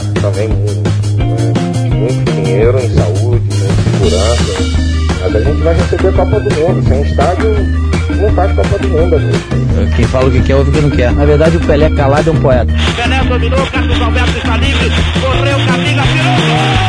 gasta também muito, né? muito dinheiro em saúde, em segurança. Mas a gente vai receber a Copa do Mundo. Sem estádio, não faz Copa do Mundo, amigo. Quem fala o que quer, ouve o que não quer. Na verdade, o Pelé calado é um poeta. Pelé dominou, Carlos Alberto está livre, correu, Camila, virou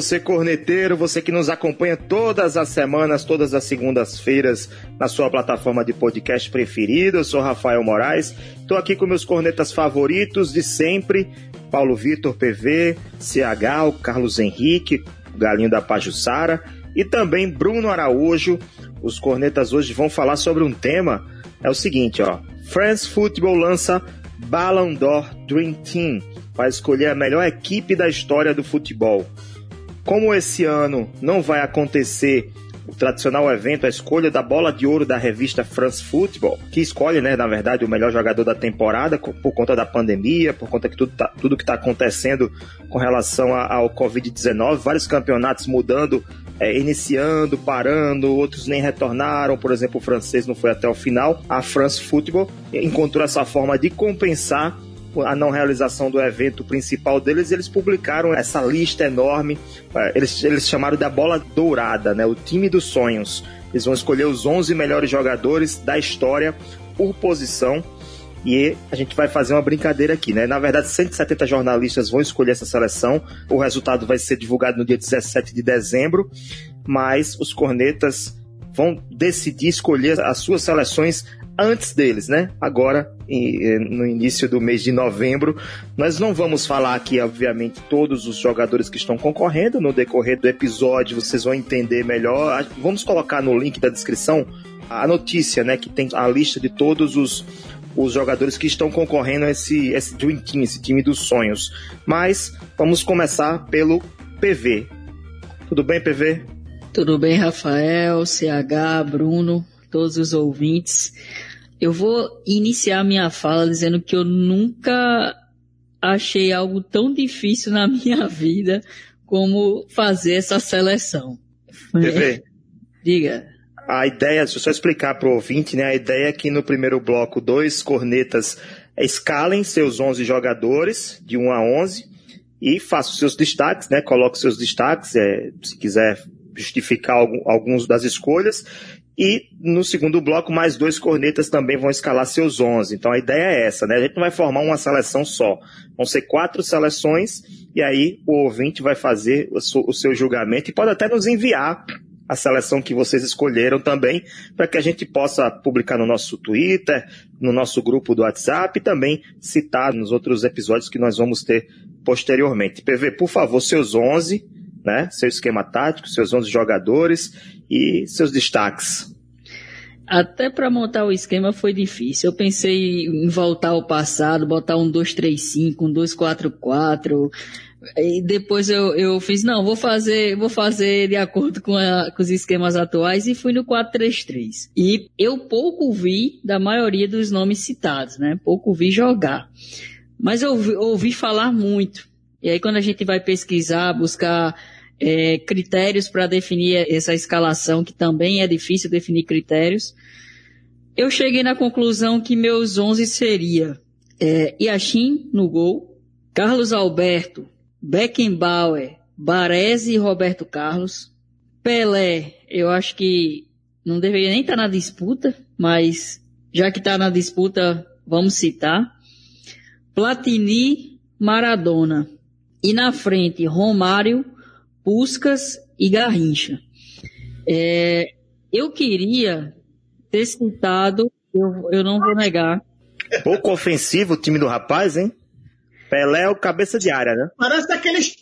você, corneteiro, você que nos acompanha todas as semanas, todas as segundas-feiras na sua plataforma de podcast preferida. Eu sou Rafael Moraes, estou aqui com meus cornetas favoritos de sempre: Paulo Vitor PV, CH, o Carlos Henrique, o Galinho da Pajussara e também Bruno Araújo. Os cornetas hoje vão falar sobre um tema. É o seguinte, ó. France Football lança Ballon d'Or Dream Team para escolher a melhor equipe da história do futebol. Como esse ano não vai acontecer o tradicional evento, a escolha da bola de ouro da revista France Football, que escolhe, né, na verdade, o melhor jogador da temporada por conta da pandemia, por conta de tudo, tá, tudo que está acontecendo com relação ao Covid-19, vários campeonatos mudando, é, iniciando, parando, outros nem retornaram, por exemplo, o francês não foi até o final. A France Football encontrou essa forma de compensar a não realização do evento principal deles, eles publicaram essa lista enorme. É, eles, eles chamaram da bola dourada, né? O time dos sonhos. Eles vão escolher os 11 melhores jogadores da história por posição. E a gente vai fazer uma brincadeira aqui, né? Na verdade, 170 jornalistas vão escolher essa seleção. O resultado vai ser divulgado no dia 17 de dezembro. Mas os cornetas vão decidir escolher as suas seleções antes deles, né? Agora, no início do mês de novembro, nós não vamos falar aqui, obviamente, todos os jogadores que estão concorrendo. No decorrer do episódio, vocês vão entender melhor. Vamos colocar no link da descrição a notícia, né? Que tem a lista de todos os, os jogadores que estão concorrendo a esse, esse Dream Team, esse time dos sonhos. Mas vamos começar pelo PV. Tudo bem, PV? Tudo bem, Rafael, CH, Bruno, todos os ouvintes. Eu vou iniciar minha fala dizendo que eu nunca achei algo tão difícil na minha vida como fazer essa seleção. TV. Diga. A ideia, deixa eu só explicar para o ouvinte, né? A ideia é que no primeiro bloco, dois cornetas escalem seus 11 jogadores, de 1 a 11, e façam seus destaques, né? Coloque seus destaques, é, se quiser justificar algum, alguns das escolhas, e no segundo bloco, mais dois cornetas também vão escalar seus 11. Então a ideia é essa, né? A gente não vai formar uma seleção só. Vão ser quatro seleções e aí o ouvinte vai fazer o seu julgamento e pode até nos enviar a seleção que vocês escolheram também, para que a gente possa publicar no nosso Twitter, no nosso grupo do WhatsApp e também citar nos outros episódios que nós vamos ter posteriormente. PV, por favor, seus 11, né? Seu esquema tático, seus 11 jogadores e seus destaques. Até para montar o esquema foi difícil. Eu pensei em voltar ao passado, botar um 235, um 244. E depois eu, eu fiz, não, vou fazer, vou fazer de acordo com, a, com os esquemas atuais e fui no 433. E eu pouco vi da maioria dos nomes citados, né? Pouco vi jogar. Mas eu ouvi, ouvi falar muito. E aí quando a gente vai pesquisar, buscar é, critérios para definir essa escalação, que também é difícil definir critérios, eu cheguei na conclusão que meus 11 seria é, Yashin no gol, Carlos Alberto, Beckenbauer, Baresi e Roberto Carlos, Pelé, eu acho que não deveria nem estar tá na disputa, mas já que está na disputa, vamos citar. Platini, Maradona. E na frente, Romário, Puscas e Garrincha. É, eu queria ter citado, eu, eu não vou negar. Pouco ofensivo o time do rapaz, hein? Pelé é o cabeça de área, né? Parece aqueles,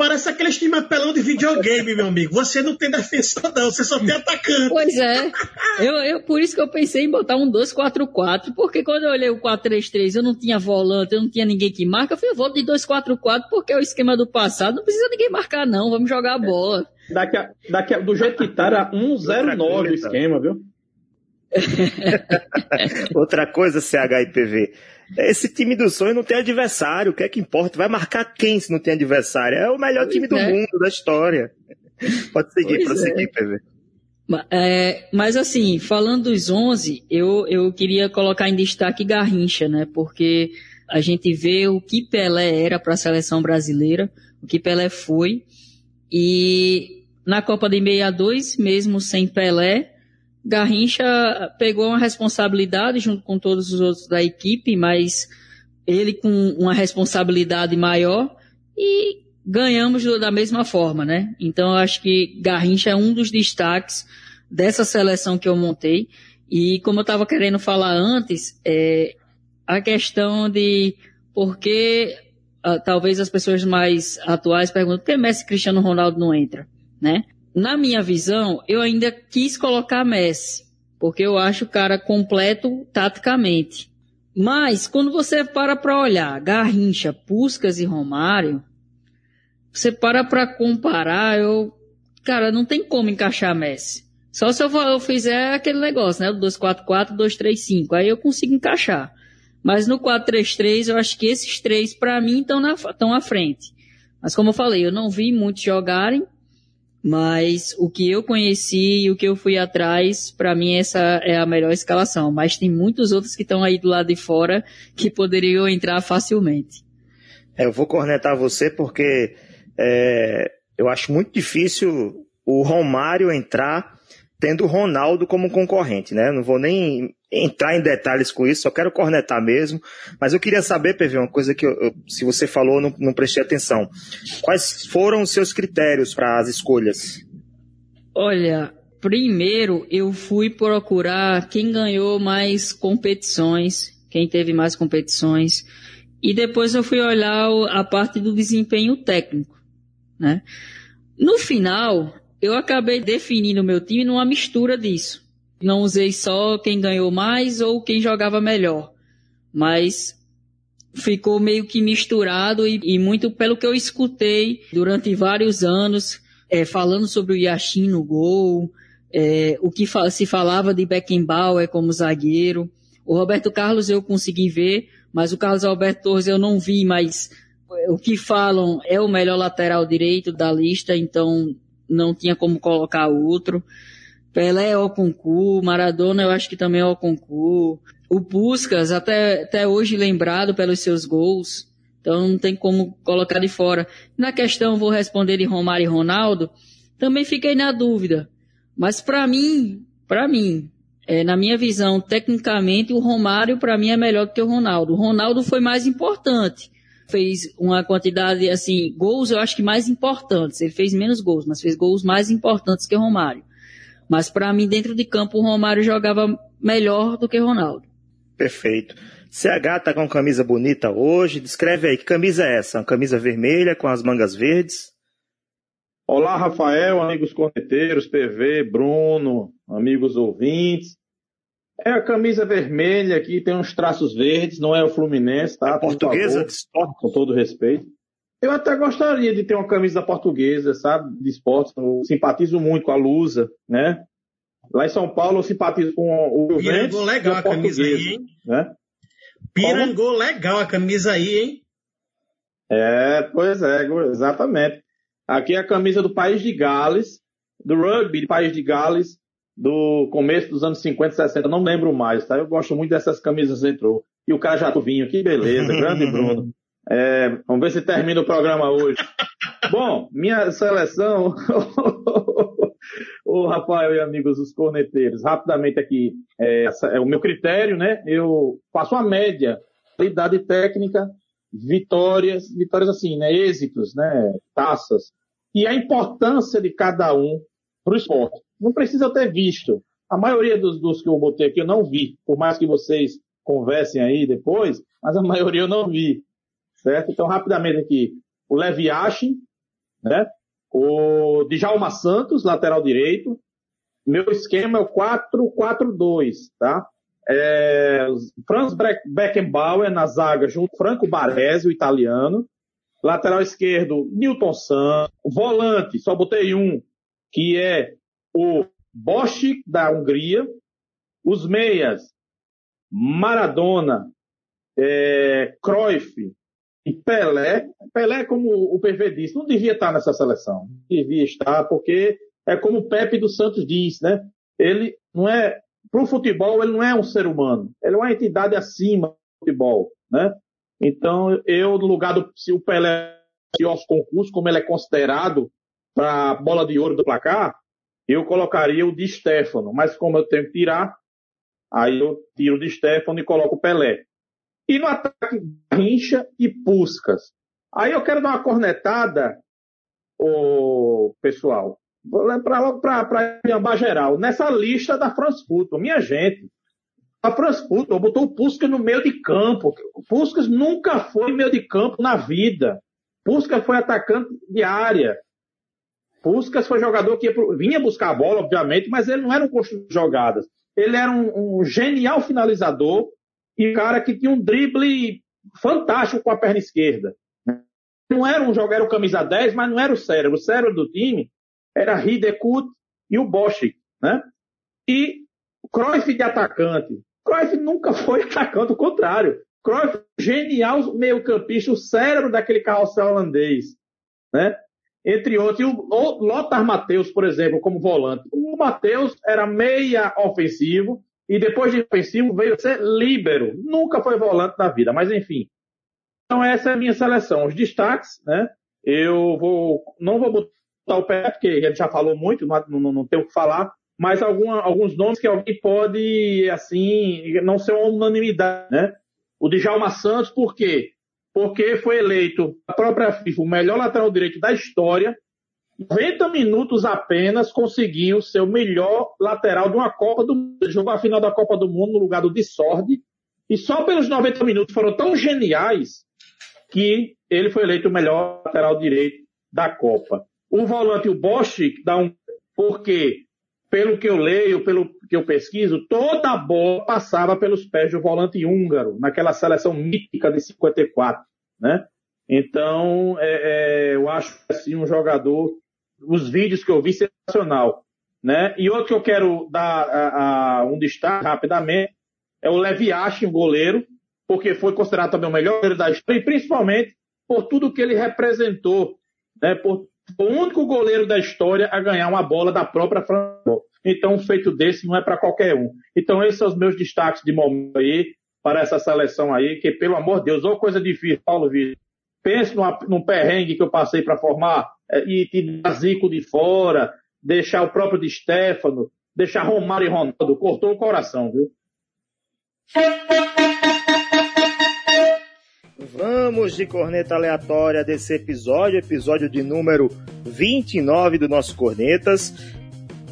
Parece aquele time apelão de videogame, meu amigo. Você não tem defensor, não, você só tem atacante. Pois é. Eu, eu, por isso que eu pensei em botar um 2-4-4, porque quando eu olhei o 4-3-3, eu não tinha volante, eu não tinha ninguém que marca. Eu falei, eu vou de 2-4-4 porque é o esquema do passado, não precisa ninguém marcar, não. Vamos jogar a bola. Daqui a, daqui a, do jeito que tá, era 1-0-9 o esquema, viu? Outra coisa, CHIPV. Esse time do sonho não tem adversário. O que é que importa? Vai marcar quem se não tem adversário? É o melhor pois time do é. mundo, da história. Pode seguir, pois prosseguir, é. PV. É, mas assim, falando dos 11, eu, eu queria colocar em destaque Garrincha, né? Porque a gente vê o que Pelé era para a seleção brasileira, o que Pelé foi, e na Copa de 62, mesmo sem Pelé, Garrincha pegou uma responsabilidade junto com todos os outros da equipe, mas ele com uma responsabilidade maior e ganhamos da mesma forma, né? Então eu acho que Garrincha é um dos destaques dessa seleção que eu montei. E como eu estava querendo falar antes, é, a questão de por que uh, talvez as pessoas mais atuais perguntam por que Messi Cristiano Ronaldo não entra, né? Na minha visão, eu ainda quis colocar Messi, porque eu acho o cara completo taticamente. Mas quando você para para olhar Garrincha, Puscas e Romário, você para para comparar, eu, cara, não tem como encaixar Messi. Só se eu, eu fizer aquele negócio, né? O 244, 235, aí eu consigo encaixar. Mas no 433, eu acho que esses três, para mim, estão à frente. Mas como eu falei, eu não vi muitos jogarem, mas o que eu conheci e o que eu fui atrás, para mim essa é a melhor escalação. Mas tem muitos outros que estão aí do lado de fora que poderiam entrar facilmente. É, eu vou cornetar você porque é, eu acho muito difícil o Romário entrar tendo o Ronaldo como concorrente, né? Não vou nem entrar em detalhes com isso, só quero cornetar mesmo. Mas eu queria saber, PV, uma coisa que eu, se você falou, não, não prestei atenção. Quais foram os seus critérios para as escolhas? Olha, primeiro eu fui procurar quem ganhou mais competições, quem teve mais competições, e depois eu fui olhar a parte do desempenho técnico, né? No final, eu acabei definindo o meu time numa mistura disso. Não usei só quem ganhou mais ou quem jogava melhor, mas ficou meio que misturado e, e muito pelo que eu escutei durante vários anos, é, falando sobre o Yashin no gol, é, o que fa se falava de Beckenbauer como zagueiro. O Roberto Carlos eu consegui ver, mas o Carlos Alberto Torres eu não vi, mas o que falam é o melhor lateral direito da lista, então não tinha como colocar outro. Pelé é o concurso, Maradona eu acho que também é o concurso. O Puskas, até, até hoje lembrado pelos seus gols, então não tem como colocar de fora. Na questão, vou responder de Romário e Ronaldo, também fiquei na dúvida. Mas para mim, para mim, é, na minha visão, tecnicamente, o Romário para mim é melhor do que o Ronaldo. O Ronaldo foi mais importante. Fez uma quantidade, assim, gols eu acho que mais importantes. Ele fez menos gols, mas fez gols mais importantes que o Romário. Mas para mim, dentro de campo, o Romário jogava melhor do que o Ronaldo. Perfeito. CH tá com uma camisa bonita hoje. Descreve aí, que camisa é essa? Uma camisa vermelha com as mangas verdes? Olá, Rafael, amigos corneteiros, PV, Bruno, amigos ouvintes. É a camisa vermelha aqui, tem uns traços verdes, não é o Fluminense, tá? É portuguesa esporte, com todo respeito. Eu até gostaria de ter uma camisa portuguesa, sabe, de esportes. Eu simpatizo muito com a Lusa, né? Lá em São Paulo eu simpatizo com o Juventus. Pirangou legal a camisa aí, hein? Né? Pirangou legal a camisa aí, hein? É, pois é, exatamente. Aqui é a camisa do País de Gales, do rugby do País de Gales, do começo dos anos 50, 60, não lembro mais, tá? Eu gosto muito dessas camisas entrou. E o Cajatuvinho, que beleza, grande Bruno. É, vamos ver se termina o programa hoje. Bom, minha seleção, o Rafael e amigos os corneteiros, rapidamente aqui, é, é, o meu critério, né? Eu faço uma média, qualidade técnica, vitórias, vitórias assim, né? Êxitos, né? Taças. E a importância de cada um para o esporte. Não precisa ter visto. A maioria dos, dos que eu botei aqui eu não vi, por mais que vocês conversem aí depois, mas a maioria eu não vi certo? Então, rapidamente aqui, o Levi Yashin, né? O Djalma Santos, lateral direito. Meu esquema é o 4-4-2, tá? É, Franz Beckenbauer na zaga, junto Franco Baresi, o italiano. Lateral esquerdo, Newton Santos. Volante, só botei um, que é o Bosch, da Hungria. Os meias, Maradona, é, Cruyff, e Pelé, Pelé, como o PV disse, não devia estar nessa seleção. Devia estar porque é como o Pepe dos Santos diz, né? Ele não é, para o futebol, ele não é um ser humano, ele é uma entidade acima do futebol, né? Então, eu, no lugar do, se o Pelé aos concursos, como ele é considerado para bola de ouro do placar, eu colocaria o de Stefano, mas como eu tenho que tirar, aí eu tiro o de Stefano e coloco o Pelé. E no ataque, Rincha e Puscas. Aí eu quero dar uma cornetada, o pessoal, para Iambá geral, nessa lista da France Football. Minha gente, a France Football botou o Puskas no meio de campo. O Puskas nunca foi meio de campo na vida. Puskas foi atacante de área. Puskas foi jogador que vinha buscar a bola, obviamente, mas ele não era um construtor de jogadas. Ele era um, um genial finalizador e cara que tinha um drible fantástico com a perna esquerda. Não era um jogador camisa 10, mas não era o cérebro. O cérebro do time era Hidekut e o Bosch, né? E Cruyff de atacante. Cruyff nunca foi atacante, o contrário. Cruyff, genial meio campista, o cérebro daquele carrossel holandês, né? Entre outros, e o Lothar Matheus, por exemplo, como volante. O Matheus era meia ofensivo, e depois de ofensivo veio ser líbero. Nunca foi volante na vida, mas enfim. Então essa é a minha seleção. Os destaques, né? Eu vou, não vou botar o pé, porque gente já falou muito, não, não, não tem o que falar, mas alguma, alguns nomes que alguém pode, assim, não ser uma unanimidade, né? O Djalma Santos, por quê? Porque foi eleito a própria FIFA o melhor lateral direito da história, 90 minutos apenas conseguiu ser o melhor lateral de uma Copa do Mundo. Ele jogou a final da Copa do Mundo no lugar do Dissordi. E só pelos 90 minutos foram tão geniais que ele foi eleito o melhor lateral direito da Copa. O volante, o Bosch, dá um. Porque, pelo que eu leio, pelo que eu pesquiso, toda a bola passava pelos pés do volante húngaro, naquela seleção mítica de 54. Né? Então, é, é, eu acho assim um jogador os vídeos que eu vi, sensacional. Né? E outro que eu quero dar a, a, um destaque rapidamente é o Leviache, o goleiro, porque foi considerado também o melhor goleiro da história, e principalmente por tudo que ele representou, né? por, o único goleiro da história a ganhar uma bola da própria França. Então, um feito desse não é para qualquer um. Então, esses são os meus destaques de momento aí, para essa seleção aí, que, pelo amor de Deus, ou coisa difícil, Paulo Vitor. Pense numa, num perrengue que eu passei para formar e tirar Zico de fora, deixar o próprio de Stefano, deixar Romário e Ronaldo. Cortou o coração, viu? Vamos de corneta aleatória desse episódio, episódio de número 29 do nosso Cornetas.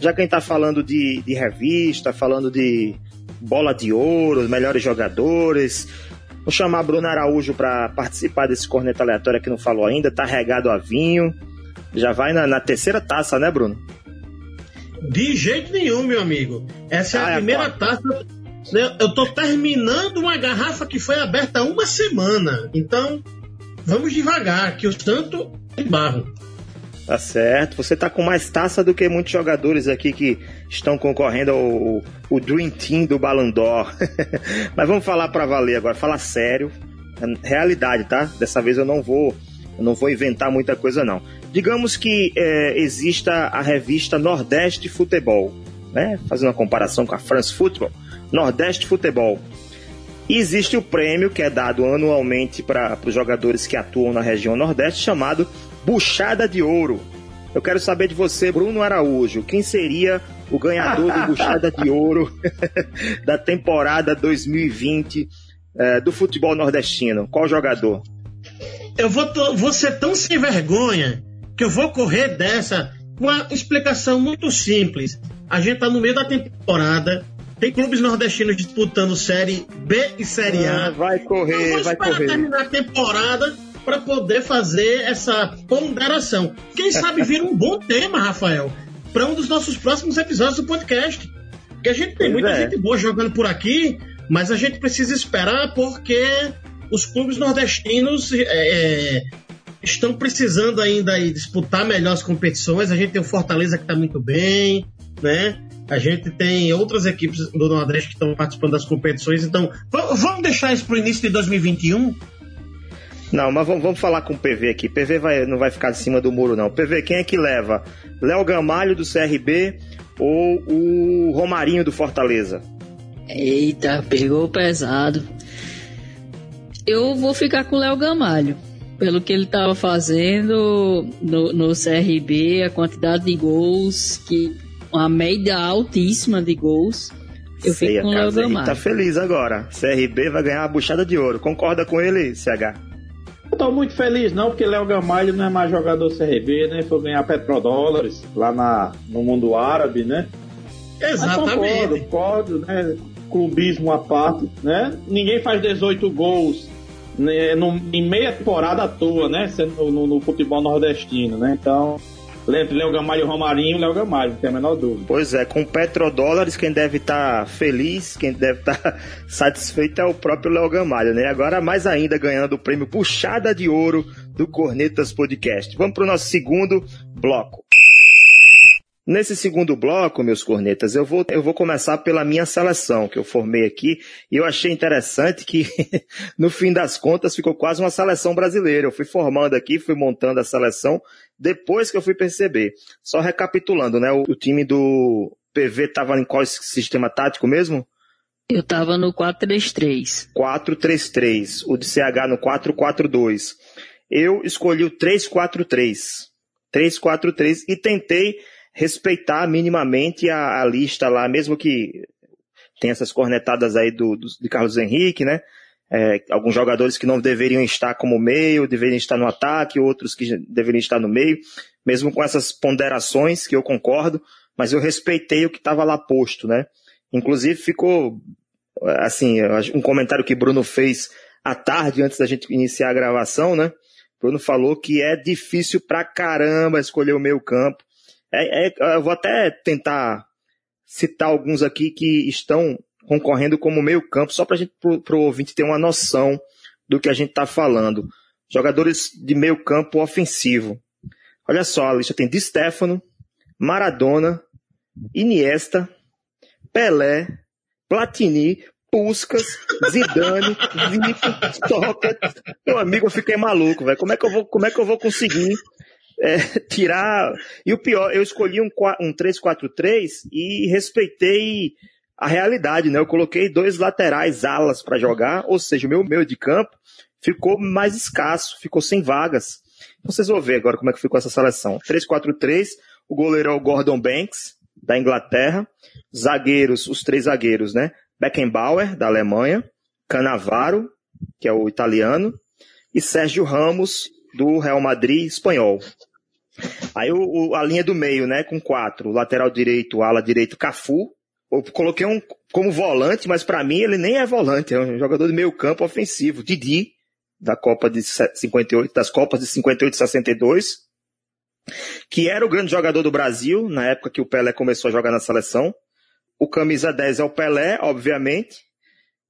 Já quem está falando de, de revista, falando de bola de ouro, melhores jogadores, Vou chamar Bruno Araújo para participar desse corneta aleatório que não falou ainda, tá regado a vinho. Já vai na, na terceira taça, né, Bruno? De jeito nenhum, meu amigo. Essa é ah, a é primeira é, taça. Eu tô terminando uma garrafa que foi aberta há uma semana. Então, vamos devagar, que o tanto é barro. Tá certo. Você tá com mais taça do que muitos jogadores aqui que estão concorrendo ao, ao Dream Team do Ballon d'Or. Mas vamos falar para valer agora, falar sério. Realidade, tá? Dessa vez eu não vou, eu não vou inventar muita coisa não. Digamos que é, exista a revista Nordeste Futebol, né? Fazendo uma comparação com a France Football, Nordeste Futebol. E existe o prêmio que é dado anualmente para os jogadores que atuam na região Nordeste, chamado Buchada de Ouro. Eu quero saber de você, Bruno Araújo, quem seria o ganhador do Buchada de Ouro da temporada 2020 é, do futebol nordestino? Qual jogador? Eu vou, vou ser tão sem vergonha que eu vou correr dessa com uma explicação muito simples. A gente está no meio da temporada, tem clubes nordestinos disputando Série B e Série A. Ah, vai correr, vai correr. terminar a temporada para poder fazer essa ponderação. Quem sabe vir um bom tema, Rafael, para um dos nossos próximos episódios do podcast. Porque a gente tem pois muita é. gente boa jogando por aqui, mas a gente precisa esperar porque os clubes nordestinos é estão precisando ainda disputar melhor as competições. A gente tem o Fortaleza que está muito bem, né? A gente tem outras equipes do Nordeste que estão participando das competições. Então, vamos deixar isso para o início de 2021 Não, mas vamos, vamos falar com o PV aqui. PV vai, não vai ficar em cima do muro, não. PV, quem é que leva? Léo Gamalho do CRB ou o Romarinho do Fortaleza? Eita, pegou pesado. Eu vou ficar com o Léo Gamalho. Pelo que ele estava fazendo no, no CRB, a quantidade de gols, que uma média altíssima de gols. Eu Sei, fico com o Léo Gamalho. Tá feliz agora. CRB vai ganhar a buchada de ouro. Concorda com ele, CH? Eu tô muito feliz não, porque Léo Gamalho não é mais jogador CRB, né? Foi ganhar petrodólares lá na, no mundo árabe, né? Exatamente. Mas concordo, concordo, né? Clubismo à parte, né? Ninguém faz 18 gols em meia temporada à toa, né? Sendo no, no futebol nordestino, né? Então, Léo Gamalho Romarinho, Léo Gamalho, não tem a menor dúvida. Pois é, com petrodólares, quem deve estar tá feliz, quem deve estar tá satisfeito é o próprio Léo Gamalho, né? Agora, mais ainda, ganhando o prêmio Puxada de Ouro do Cornetas Podcast. Vamos para o nosso segundo bloco. Nesse segundo bloco, meus cornetas, eu vou, eu vou começar pela minha seleção que eu formei aqui e eu achei interessante que no fim das contas ficou quase uma seleção brasileira. Eu fui formando aqui, fui montando a seleção depois que eu fui perceber. Só recapitulando, né? O, o time do PV estava em qual sistema tático mesmo? Eu estava no 4-3-3. 4-3-3. O de CH no 4-4-2. Eu escolhi o 3-4-3. 3-4-3 e tentei respeitar minimamente a, a, lista lá, mesmo que tem essas cornetadas aí do, do de Carlos Henrique, né? É, alguns jogadores que não deveriam estar como meio, deveriam estar no ataque, outros que deveriam estar no meio, mesmo com essas ponderações que eu concordo, mas eu respeitei o que estava lá posto, né? Inclusive ficou, assim, um comentário que Bruno fez à tarde, antes da gente iniciar a gravação, né? Bruno falou que é difícil pra caramba escolher o meio campo, é, é, eu vou até tentar citar alguns aqui que estão concorrendo como meio campo, só para gente, o ouvinte ter uma noção do que a gente está falando. Jogadores de meio campo ofensivo. Olha só, a lista tem Di Stefano, Maradona, Iniesta, Pelé, Platini, Puskas, Zidane, Zico, Sócrates. Meu amigo, eu fiquei maluco, velho. Como é que eu vou, como é que eu vou conseguir é, tirar. E o pior, eu escolhi um, um 3-4-3 e respeitei a realidade, né? Eu coloquei dois laterais alas para jogar, ou seja, o meu meio de campo ficou mais escasso, ficou sem vagas. Vocês vão ver agora como é que ficou essa seleção. 3-4-3, o goleiro é o Gordon Banks, da Inglaterra. Zagueiros, os três zagueiros, né? Beckenbauer, da Alemanha. Canavaro, que é o italiano. E Sérgio Ramos, do Real Madrid espanhol. Aí o, o, a linha do meio, né, com quatro, lateral direito, ala direito, Cafu. Eu coloquei um como volante, mas para mim ele nem é volante, é um jogador de meio campo ofensivo. Didi, da Copa de 58, das Copas de 58 e 62, que era o grande jogador do Brasil, na época que o Pelé começou a jogar na seleção. O camisa 10 é o Pelé, obviamente.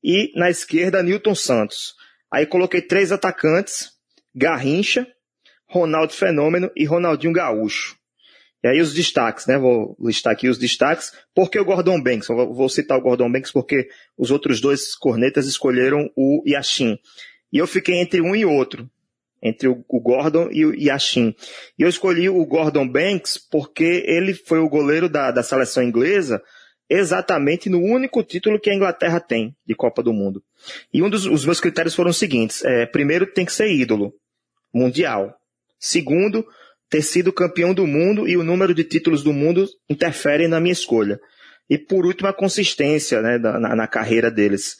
E na esquerda, Newton Santos. Aí coloquei três atacantes, Garrincha, Ronaldo Fenômeno e Ronaldinho Gaúcho. E aí os destaques, né? Vou listar aqui os destaques. Por que o Gordon Banks? Vou citar o Gordon Banks porque os outros dois cornetas escolheram o Yashin. E eu fiquei entre um e outro. Entre o Gordon e o Yashin. E eu escolhi o Gordon Banks porque ele foi o goleiro da, da seleção inglesa exatamente no único título que a Inglaterra tem de Copa do Mundo. E um dos os meus critérios foram os seguintes. É, primeiro, tem que ser ídolo mundial. Segundo, ter sido campeão do mundo e o número de títulos do mundo interferem na minha escolha. E por último, a consistência né, na, na carreira deles.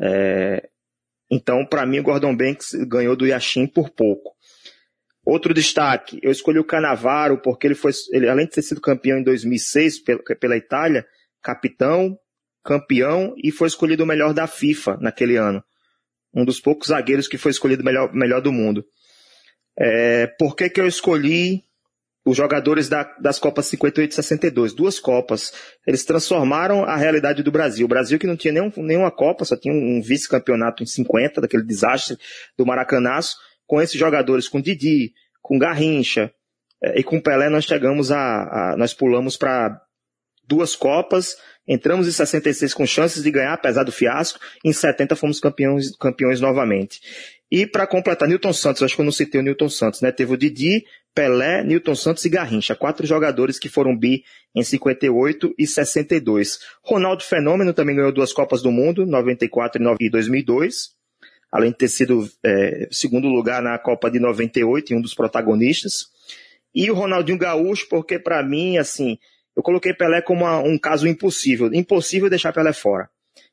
É, então, para mim, o Gordon Banks ganhou do Yashin por pouco. Outro destaque, eu escolhi o Canavaro porque ele foi, ele, além de ter sido campeão em 2006 pela, pela Itália, capitão, campeão e foi escolhido o melhor da FIFA naquele ano. Um dos poucos zagueiros que foi escolhido melhor, melhor do mundo. É, por que, que eu escolhi os jogadores da, das Copas 58 e 62? Duas Copas. Eles transformaram a realidade do Brasil. O Brasil que não tinha nenhum, nenhuma Copa, só tinha um, vice-campeonato em 50, daquele desastre do Maracanaço. Com esses jogadores, com Didi, com Garrincha é, e com Pelé, nós chegamos a, a nós pulamos para duas Copas, entramos em 66 com chances de ganhar, apesar do fiasco, em 70 fomos campeões, campeões novamente. E para completar, Newton Santos, acho que eu não citei o Newton Santos, né? Teve o Didi, Pelé, Newton Santos e Garrincha, quatro jogadores que foram bi em 58 e 62. Ronaldo Fenômeno também ganhou duas Copas do Mundo, 94 e 2002, além de ter sido é, segundo lugar na Copa de 98 e um dos protagonistas. E o Ronaldinho Gaúcho, porque para mim, assim, eu coloquei Pelé como uma, um caso impossível, impossível deixar Pelé fora.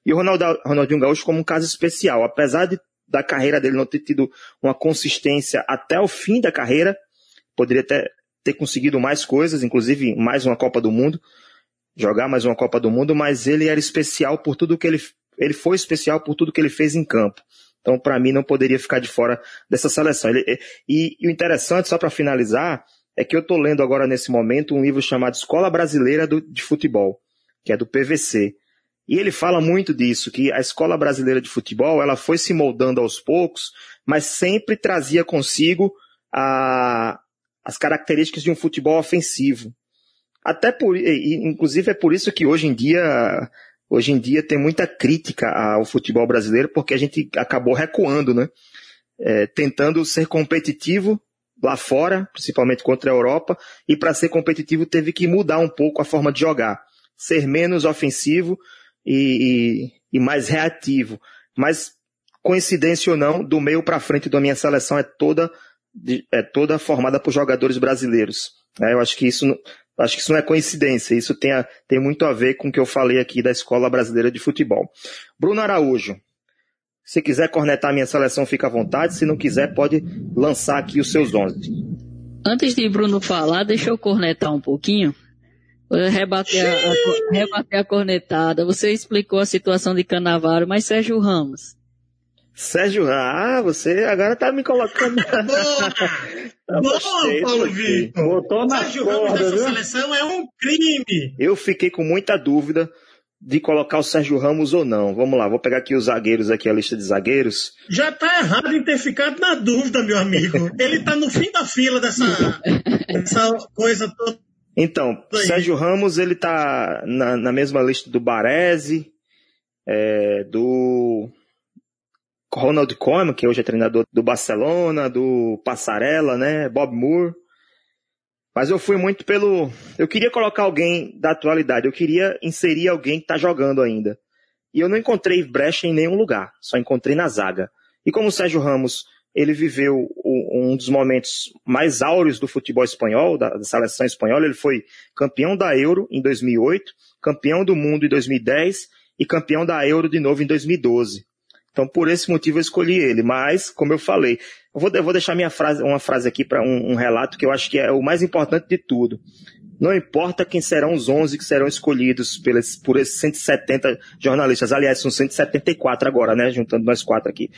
E o Ronaldo, Ronaldinho Gaúcho como um caso especial, apesar de da carreira dele não ter tido uma consistência até o fim da carreira. Poderia ter, ter conseguido mais coisas, inclusive mais uma Copa do Mundo, jogar mais uma Copa do Mundo, mas ele era especial por tudo que ele, ele foi especial por tudo que ele fez em campo. Então, para mim, não poderia ficar de fora dessa seleção. Ele, e, e, o interessante, só para finalizar, é que eu estou lendo agora nesse momento um livro chamado Escola Brasileira do, de Futebol, que é do PVC. E ele fala muito disso, que a escola brasileira de futebol, ela foi se moldando aos poucos, mas sempre trazia consigo a, as características de um futebol ofensivo. Até por, inclusive é por isso que hoje em dia, hoje em dia tem muita crítica ao futebol brasileiro, porque a gente acabou recuando, né? É, tentando ser competitivo lá fora, principalmente contra a Europa, e para ser competitivo teve que mudar um pouco a forma de jogar, ser menos ofensivo, e, e, e mais reativo. Mas, coincidência ou não, do meio para frente da minha seleção é toda, é toda formada por jogadores brasileiros. É, eu acho que isso acho que isso não é coincidência, isso tem, a, tem muito a ver com o que eu falei aqui da Escola Brasileira de Futebol. Bruno Araújo, se quiser cornetar minha seleção, fica à vontade, se não quiser, pode lançar aqui os seus 11. Antes de Bruno falar, deixa eu cornetar um pouquinho. Rebater a, a, rebater a cornetada. Você explicou a situação de Canavaro, mas Sérgio Ramos. Sérgio Ramos, ah, você agora tá me colocando. Boa, Boa Paulo Vitor. Botou na Sérgio corda, Ramos nessa seleção é um crime. Eu fiquei com muita dúvida de colocar o Sérgio Ramos ou não. Vamos lá, vou pegar aqui os zagueiros, aqui a lista de zagueiros. Já tá errado em ter ficado na dúvida, meu amigo. Ele tá no fim da fila dessa, dessa coisa toda então, Sérgio Ramos, ele tá na, na mesma lista do Baresi, é, do Ronald Koeman, que hoje é treinador do Barcelona, do Passarella, né, Bob Moore. Mas eu fui muito pelo. Eu queria colocar alguém da atualidade, eu queria inserir alguém que tá jogando ainda. E eu não encontrei brecha em nenhum lugar, só encontrei na zaga. E como o Sérgio Ramos ele viveu um dos momentos mais áureos do futebol espanhol, da, seleção espanhola. Ele foi campeão da Euro em 2008, campeão do mundo em 2010 e campeão da Euro de novo em 2012. Então, por esse motivo, eu escolhi ele. Mas, como eu falei, eu vou, eu vou deixar minha frase, uma frase aqui para um, um, relato que eu acho que é o mais importante de tudo. Não importa quem serão os 11 que serão escolhidos pelos, por esses 170 jornalistas. Aliás, são 174 agora, né? Juntando nós quatro aqui.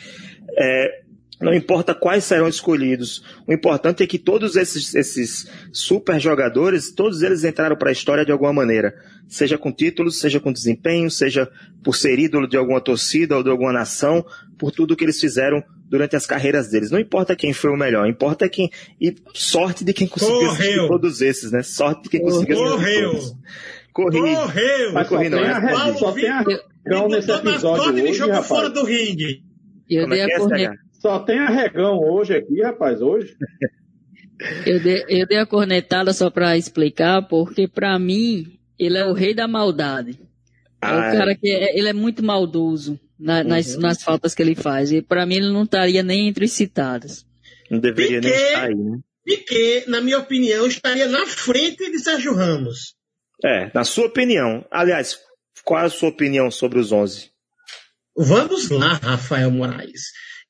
É, não importa quais serão escolhidos. O importante é que todos esses, esses super jogadores, todos eles entraram para a história de alguma maneira. Seja com títulos, seja com desempenho, seja por ser ídolo de alguma torcida ou de alguma nação, por tudo que eles fizeram durante as carreiras deles. Não importa quem foi o melhor, importa quem. E sorte de quem conseguiu assistir todos esses, né? Sorte de quem conseguiu assistir todos. Corri. Correu! Mas corri não, né? Só tem a nesse episódio hoje, rapaz. fora do ringue. Eu Como dei é a corneta. Só tem arregão hoje aqui, rapaz, hoje. Eu dei, eu dei a cornetada só para explicar, porque para mim ele é o rei da maldade. É o cara que é, ele é muito maldoso na, uhum. nas, nas faltas que ele faz. E para mim ele não estaria nem entre os citados. Não deveria Piquet, nem estar aí, né? Piquet, na minha opinião, estaria na frente de Sérgio Ramos. É, na sua opinião. Aliás, qual é a sua opinião sobre os 11? Vamos lá, Rafael Moraes.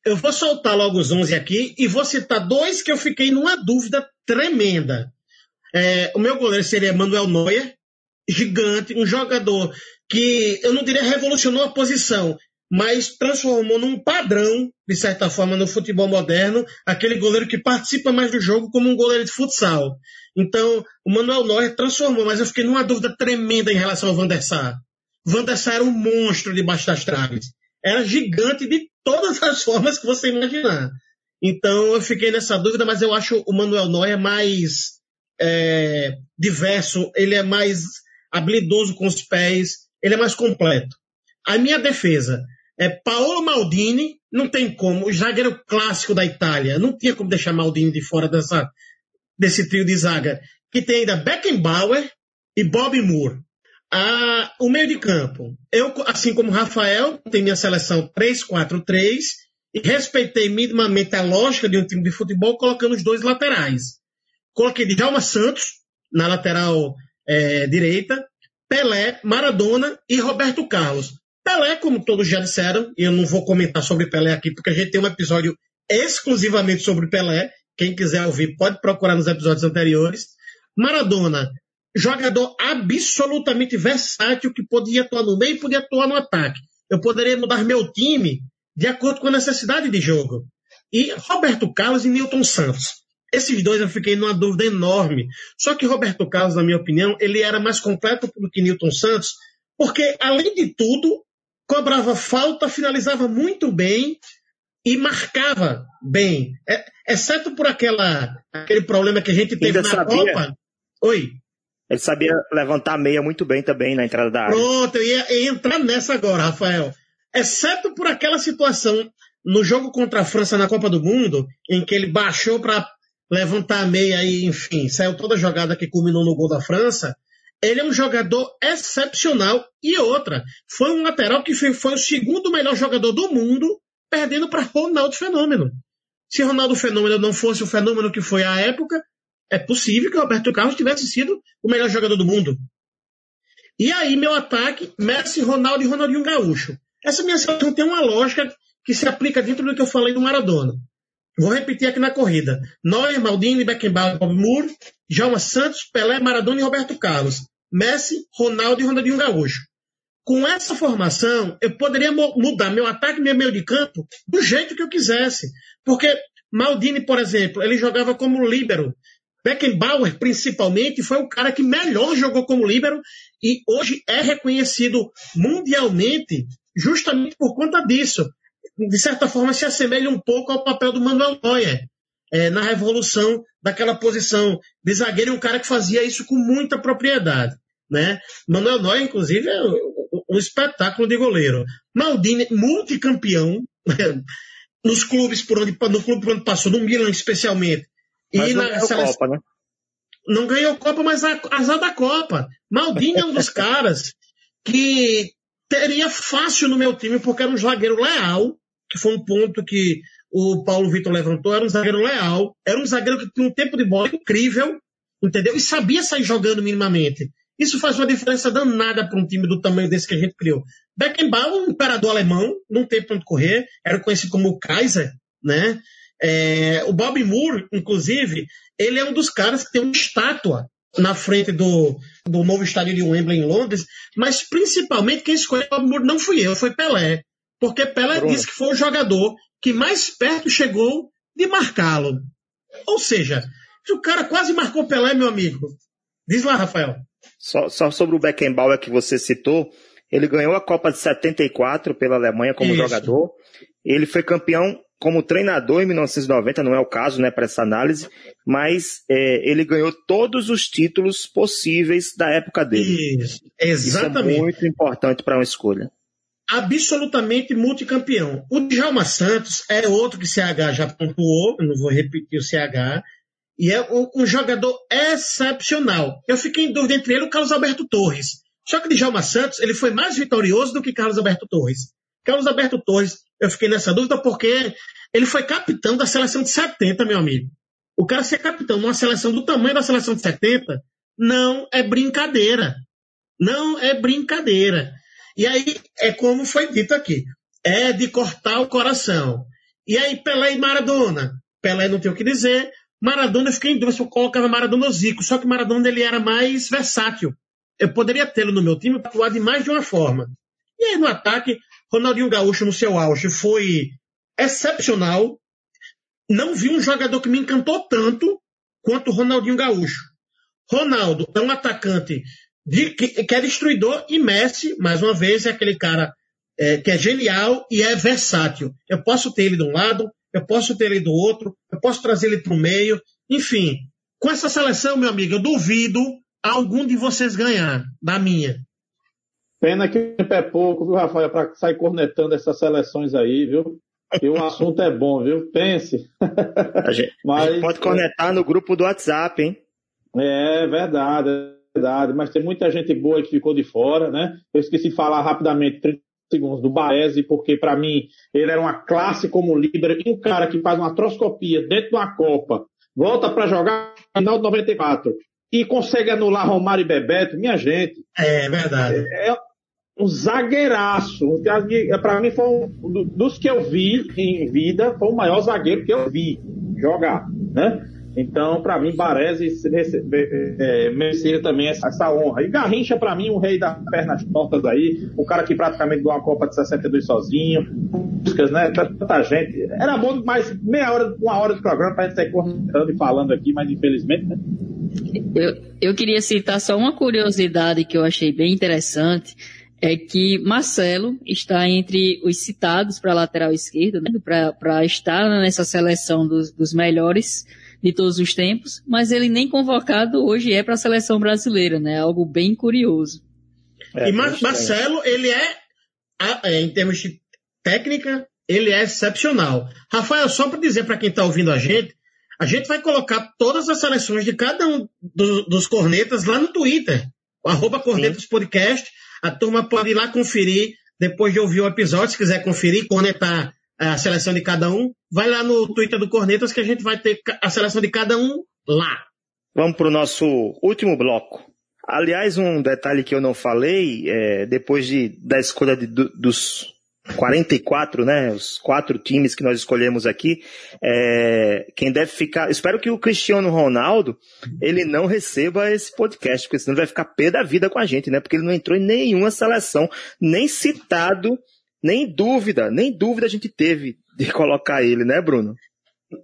Eu vou soltar logo os 11 aqui e vou citar dois que eu fiquei numa dúvida tremenda. É, o meu goleiro seria Manuel Neuer, gigante, um jogador que eu não diria revolucionou a posição, mas transformou num padrão, de certa forma, no futebol moderno, aquele goleiro que participa mais do jogo como um goleiro de futsal. Então, o Manuel Neuer transformou, mas eu fiquei numa dúvida tremenda em relação ao Van der Sar. Van der Sar era um monstro debaixo das traves. Era gigante de todas as formas que você imaginar. Então eu fiquei nessa dúvida, mas eu acho o Manuel Neuer mais é, diverso, ele é mais habilidoso com os pés, ele é mais completo. A minha defesa é Paolo Maldini, não tem como, o zagueiro clássico da Itália, não tinha como deixar Maldini de fora dessa, desse trio de zaga, que tem ainda Beckenbauer e Bob Moore. Ah, o meio de campo, eu, assim como Rafael, tem minha seleção 3-4-3 e respeitei minimamente a lógica de um time de futebol colocando os dois laterais. Coloquei Djalma Santos na lateral é, direita, Pelé, Maradona e Roberto Carlos. Pelé, como todos já disseram, e eu não vou comentar sobre Pelé aqui, porque a gente tem um episódio exclusivamente sobre Pelé. Quem quiser ouvir, pode procurar nos episódios anteriores. Maradona, jogador absolutamente versátil, que podia atuar no meio e podia atuar no ataque. Eu poderia mudar meu time de acordo com a necessidade de jogo. E Roberto Carlos e Newton Santos. Esses dois eu fiquei numa dúvida enorme. Só que Roberto Carlos, na minha opinião, ele era mais completo do que Newton Santos, porque, além de tudo, cobrava falta, finalizava muito bem e marcava bem. É, exceto por aquela, aquele problema que a gente teve na sabia. Copa. Oi. Ele sabia levantar meia muito bem também na entrada da área. Pronto, eu ia, entrar nessa agora, Rafael. Exceto por aquela situação no jogo contra a França na Copa do Mundo, em que ele baixou para levantar a meia e, enfim, saiu toda a jogada que culminou no gol da França. Ele é um jogador excepcional. E outra, foi um lateral que foi o segundo melhor jogador do mundo, perdendo para Ronaldo Fenômeno. Se Ronaldo Fenômeno não fosse o fenômeno que foi à época, é possível que o Roberto Carlos tivesse sido o melhor jogador do mundo. E aí, meu ataque, Messi, Ronaldo e Ronaldinho Gaúcho. Essa minha situação tem uma lógica que se aplica dentro do que eu falei do Maradona. Vou repetir aqui na corrida. Neuer, Maldini, Beckenbauer, Bob Moore, Djalma Santos, Pelé, Maradona e Roberto Carlos. Messi, Ronaldo e Ronaldinho Gaúcho. Com essa formação, eu poderia mudar meu ataque e meu meio de campo do jeito que eu quisesse. Porque Maldini, por exemplo, ele jogava como líbero. Beckenbauer, principalmente, foi o cara que melhor jogou como líbero e hoje é reconhecido mundialmente justamente por conta disso. De certa forma, se assemelha um pouco ao papel do Manuel Neuer é, na revolução daquela posição de zagueiro, um cara que fazia isso com muita propriedade. Né? Manuel Neuer, inclusive, é um espetáculo de goleiro. Maldini, multicampeão, nos clubes por onde, no clube por onde passou, no Milan especialmente. Mas e não na seleção, Copa, né? Não ganhou Copa, mas azar da Copa. Maldini é um dos caras que teria fácil no meu time, porque era um zagueiro leal, que foi um ponto que o Paulo Vitor levantou, era um zagueiro leal, era um zagueiro que tinha um tempo de bola incrível, entendeu? E sabia sair jogando minimamente. Isso faz uma diferença danada para um time do tamanho desse que a gente criou. Beckenbauer, um imperador alemão, não tem para onde correr, era conhecido como o Kaiser, né? É, o Bob Moore, inclusive, ele é um dos caras que tem uma estátua na frente do, do novo estádio de Wembley em Londres, mas principalmente quem escolheu o Moore não fui eu, foi Pelé. Porque Pelé Pronto. disse que foi o jogador que mais perto chegou de marcá-lo. Ou seja, o cara quase marcou Pelé, meu amigo. Diz lá, Rafael. Só, só sobre o Beckenbauer que você citou, ele ganhou a Copa de 74 pela Alemanha como Isso. jogador. Ele foi campeão como treinador em 1990, não é o caso né, para essa análise, mas é, ele ganhou todos os títulos possíveis da época dele. Isso, exatamente. Isso é muito importante para uma escolha. Absolutamente multicampeão. O Djalma Santos é outro que o CH já pontuou, não vou repetir o CH, e é um, um, jogador excepcional. Eu fiquei em dúvida entre ele e o Carlos Alberto Torres. Só que o Djalma Santos ele foi mais vitorioso do que Carlos Alberto Torres. Carlos Alberto Torres eu fiquei nessa dúvida porque ele foi capitão da seleção de 70, meu amigo. O cara ser capitão numa seleção do tamanho da seleção de 70 não é brincadeira. Não é brincadeira. E aí é como foi dito aqui. É de cortar o coração. E aí Pelé e Maradona. Pelé não tem o que dizer. Maradona, eu fiquei em dúvida se eu colocava Maradona ou Zico. Só que Maradona ele era mais versátil. Eu poderia tê-lo no meu time para atuar de mais de uma forma. E aí no ataque, Ronaldinho Gaúcho no seu auge foi excepcional. Não vi um jogador que me encantou tanto quanto Ronaldinho Gaúcho. Ronaldo é um atacante de, que, que, é destruidor e Messi, mais uma vez, é aquele cara é, que é genial e é versátil. Eu posso ter ele de um lado, eu posso ter ele do outro, eu posso trazer ele para o meio. Enfim, com essa seleção, meu amigo, eu duvido algum de vocês ganhar da minha. Pena que o tempo é pouco, viu, Rafael, para sair cornetando essas seleções aí, viu? E o assunto é bom, viu? Pense. A gente, Mas, a gente pode cornetar no grupo do WhatsApp, hein? É verdade, é verdade. Mas tem muita gente boa que ficou de fora, né? Eu esqueci de falar rapidamente, 30 segundos, do Baese, porque para mim ele era uma classe como líder e um cara que faz uma atroscopia dentro de uma Copa, volta para jogar no final de 94 e consegue anular Romário e Bebeto, minha gente. É verdade. É, um zagueiraço. Para mim, foi um, dos que eu vi em vida, foi o maior zagueiro que eu vi jogar, né? Então, para mim, Baresi é, merecia também essa, essa, honra. E Garrincha, para mim, o rei das pernas tortas aí, o cara que praticamente ganhou a Copa de 62 sozinho, buscas, né? Tanta gente. Era bom mais meia hora, uma hora de programa para gente sair cortando e falando aqui, mas infelizmente, né? Eu, eu queria citar só uma curiosidade que eu achei bem interessante é que Marcelo está entre os citados para lateral esquerdo, né, para estar nessa seleção dos, dos, melhores de todos os tempos, mas ele nem convocado hoje é para a seleção brasileira, né? Algo bem curioso. É, e Mar Marcelo, ele é, é, em termos de técnica, ele é excepcional. Rafael, só para dizer para quem está ouvindo a gente, a gente vai colocar todas as seleções de cada um do, dos cornetas lá no Twitter, arroba Cornetas Sim. A turma pode ir lá conferir, depois de ouvir o episódio, se quiser conferir, conectar a seleção de cada um, vai lá no Twitter do Cornetas que a gente vai ter a seleção de cada um lá. Vamos para o nosso último bloco. Aliás, um detalhe que eu não falei, é, depois de, da escolha de, dos 44, né? Os quatro times que nós escolhemos aqui. É, quem deve ficar. Espero que o Cristiano Ronaldo ele não receba esse podcast, porque senão ele vai ficar pé da vida com a gente, né? Porque ele não entrou em nenhuma seleção, nem citado, nem dúvida, nem dúvida a gente teve de colocar ele, né, Bruno?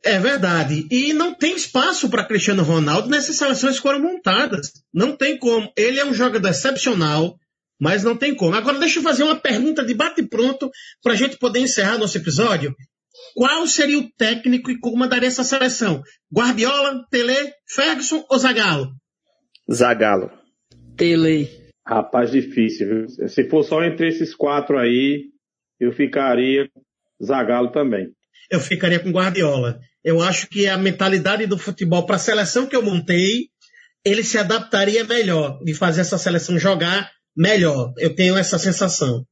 É verdade. E não tem espaço para Cristiano Ronaldo nessas seleções que foram montadas. Não tem como. Ele é um jogador excepcional mas não tem como. Agora, deixa eu fazer uma pergunta de bate-pronto para a gente poder encerrar nosso episódio. Qual seria o técnico e comandaria essa seleção? Guardiola, Tele, Ferguson ou Zagallo? Zagallo. Tele. Rapaz, difícil, viu? Se for só entre esses quatro aí, eu ficaria Zagallo também. Eu ficaria com Guardiola. Eu acho que a mentalidade do futebol para a seleção que eu montei, ele se adaptaria melhor de fazer essa seleção jogar melhor. Eu tenho essa sensação.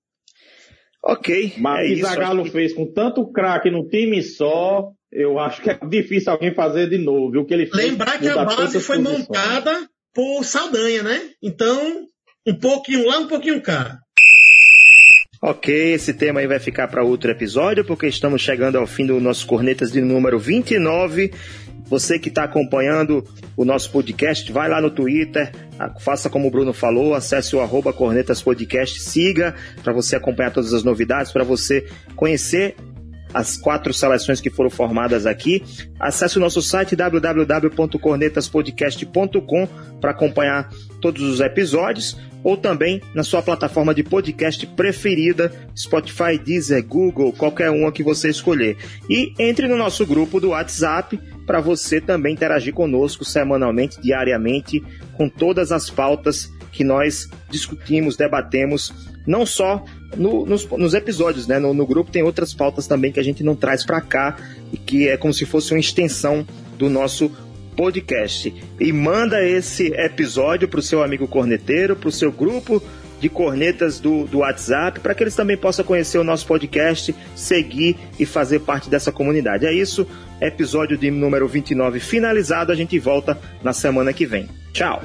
Ok. Mas é o que Zagallo fez com tanto craque no time só, eu acho que é difícil alguém fazer de novo. O que ele fez, Lembrar que a base foi posições. montada por Saldanha, né? Então, um pouquinho lá, um pouquinho cá. Ok, esse tema aí vai ficar para outro episódio, porque estamos chegando ao fim do nosso Cornetas de número 29. Você que está acompanhando o nosso podcast, vai lá no Twitter, faça como o Bruno falou, acesse o arroba Cornetas Podcast, siga para você acompanhar todas as novidades, para você conhecer as quatro seleções que foram formadas aqui. Acesse o nosso site www.cornetaspodcast.com para acompanhar todos os episódios ou também na sua plataforma de podcast preferida, Spotify, Deezer, Google, qualquer uma que você escolher. E entre no nosso grupo do WhatsApp para você também interagir conosco semanalmente, diariamente, com todas as pautas que nós discutimos, debatemos, não só no, nos, nos, episódios, né? No, no, grupo tem outras pautas também que a gente não traz para cá, e que é como se fosse uma extensão do nosso podcast. E manda esse episódio para o seu amigo corneteiro, para o seu grupo de cornetas do, do WhatsApp, para que eles também possam conhecer o nosso podcast, seguir e fazer parte dessa comunidade. É isso, episódio de número 29 finalizado. A gente volta na semana que vem. Tchau!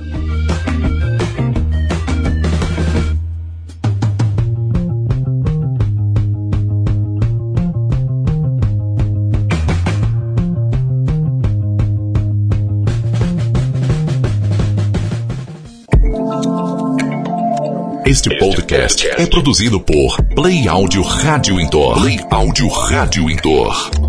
Este podcast é produzido por Play Áudio Rádio Intor. Play Áudio Rádio Intor.